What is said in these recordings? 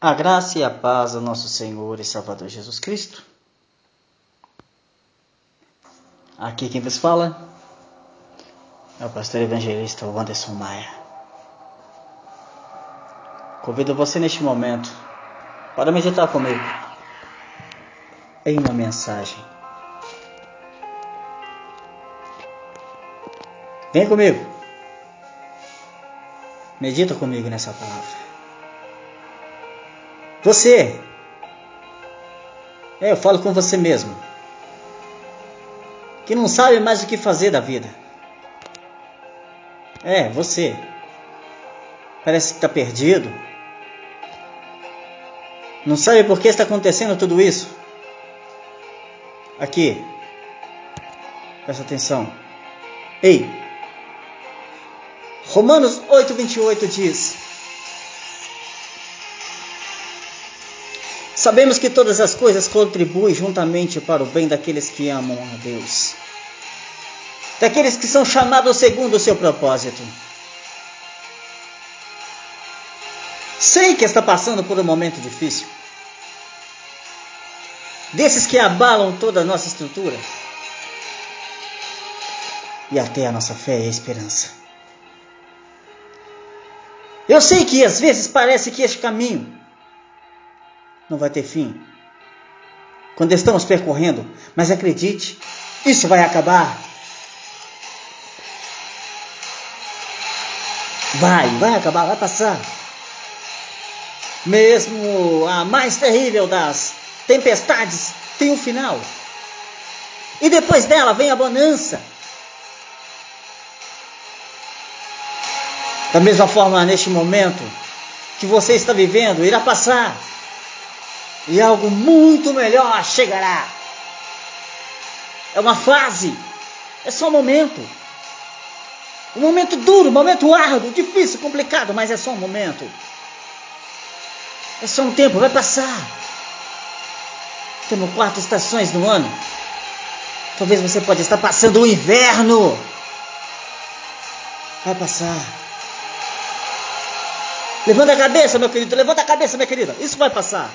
A graça e a paz do nosso Senhor e Salvador Jesus Cristo. Aqui quem vos fala é o pastor evangelista Wanderson Maia. Convido você neste momento para meditar comigo em uma mensagem. Vem comigo. Medita comigo nessa palavra. Você. É, eu falo com você mesmo. Que não sabe mais o que fazer da vida. É, você. Parece que está perdido. Não sabe por que está acontecendo tudo isso. Aqui. Presta atenção. Ei. Romanos 8:28 diz: Sabemos que todas as coisas contribuem juntamente para o bem daqueles que amam a Deus, daqueles que são chamados segundo o seu propósito. Sei que está passando por um momento difícil, desses que abalam toda a nossa estrutura e até a nossa fé e a esperança. Eu sei que às vezes parece que este caminho não vai ter fim. Quando estamos percorrendo, mas acredite, isso vai acabar. Vai, vai acabar, vai passar. Mesmo a mais terrível das tempestades tem um final. E depois dela vem a bonança. Da mesma forma, neste momento que você está vivendo, irá passar e algo muito melhor chegará. É uma fase, é só um momento. Um momento duro, um momento árduo, difícil, complicado, mas é só um momento. É só um tempo, vai passar. Temos quatro estações no ano. Talvez você pode estar passando o inverno. Vai passar. Levanta a cabeça, meu querido. Levanta a cabeça, minha querida. Isso vai passar.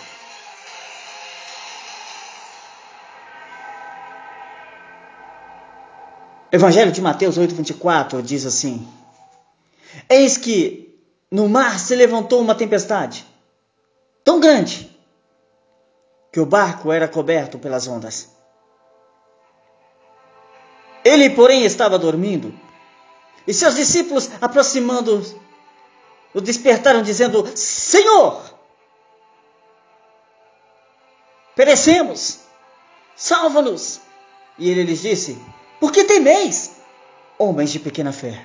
Evangelho de Mateus 8:24 diz assim: Eis que no mar se levantou uma tempestade tão grande que o barco era coberto pelas ondas. Ele, porém, estava dormindo. E seus discípulos, aproximando, o despertaram, dizendo: Senhor, perecemos, salva-nos. E ele lhes disse: por que temeis, homens de pequena fé?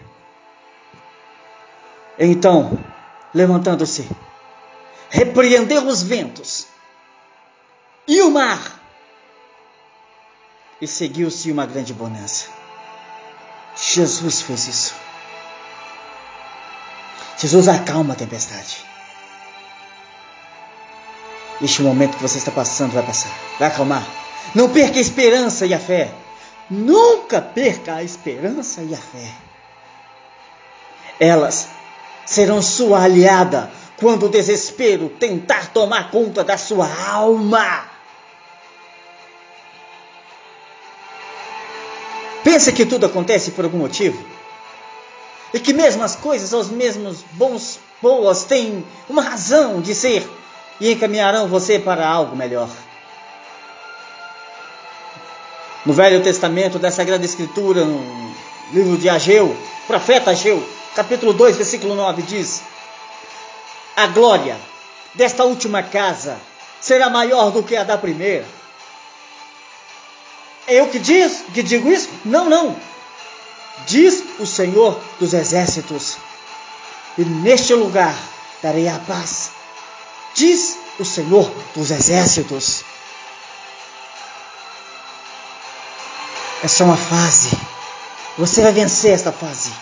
Então, levantando-se, repreendeu os ventos e o mar, e seguiu-se uma grande bonança. Jesus fez isso. Jesus acalma a tempestade. Este momento que você está passando vai passar, vai acalmar. Não perca a esperança e a fé. Nunca perca a esperança e a fé. Elas serão sua aliada quando o desespero tentar tomar conta da sua alma. Pensa que tudo acontece por algum motivo? E que mesmo as coisas, os mesmos bons, boas, têm uma razão de ser e encaminharão você para algo melhor. No Velho Testamento da Sagrada Escritura, no livro de Ageu, profeta Ageu, capítulo 2, versículo 9, diz: A glória desta última casa será maior do que a da primeira. É eu que diz, que digo isso? Não, não. Diz o Senhor dos exércitos. E neste lugar darei a paz. Diz o Senhor dos exércitos. É só uma fase. Você vai vencer esta fase.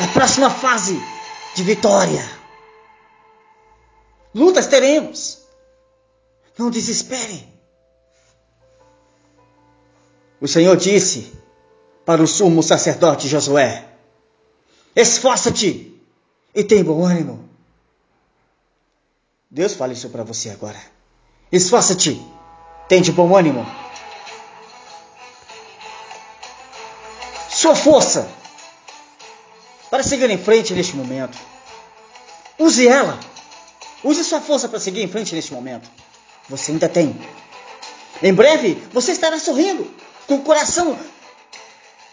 A próxima fase de vitória. Lutas teremos. Não desespere. O Senhor disse para o sumo sacerdote Josué: Esforça-te e tem bom ânimo, Deus fala isso para você agora. Esforça-te. Tente bom ânimo. Sua força para seguir em frente neste momento. Use ela. Use sua força para seguir em frente neste momento. Você ainda tem. Em breve, você estará sorrindo, com o coração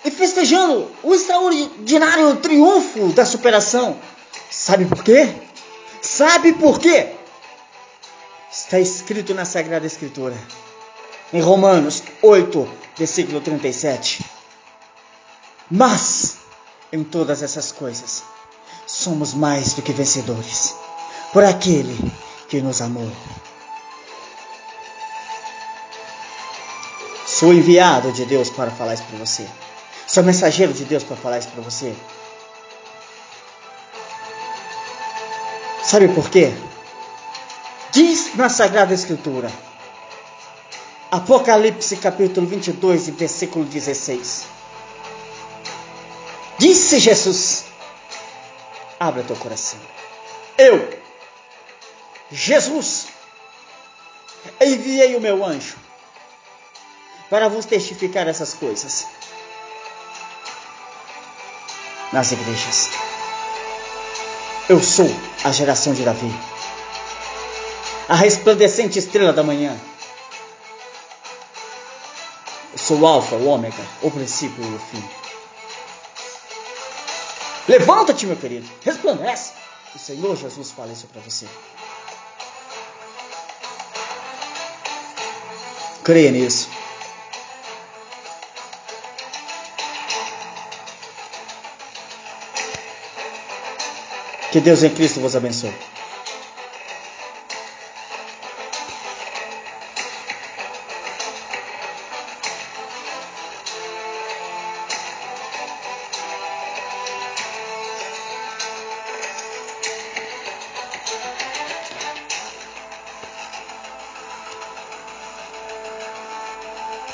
e festejando o extraordinário triunfo da superação. Sabe por quê? Sabe por quê? Está escrito na Sagrada Escritura, em Romanos 8, versículo 37. Mas, em todas essas coisas, somos mais do que vencedores por aquele que nos amou. Sou enviado de Deus para falar isso para você. Sou mensageiro de Deus para falar isso para você. Sabe por quê? Diz na Sagrada Escritura, Apocalipse capítulo 22, versículo 16. Disse Jesus: Abra teu coração. Eu, Jesus, enviei o meu anjo para vos testificar essas coisas nas igrejas. Eu sou a geração de Davi, a resplandecente estrela da manhã. Sou o Alfa, o Ômega, o princípio e o fim. Levanta-te, meu querido, resplandece. O Senhor Jesus fala isso para você. Creia nisso. Que Deus em Cristo vos abençoe.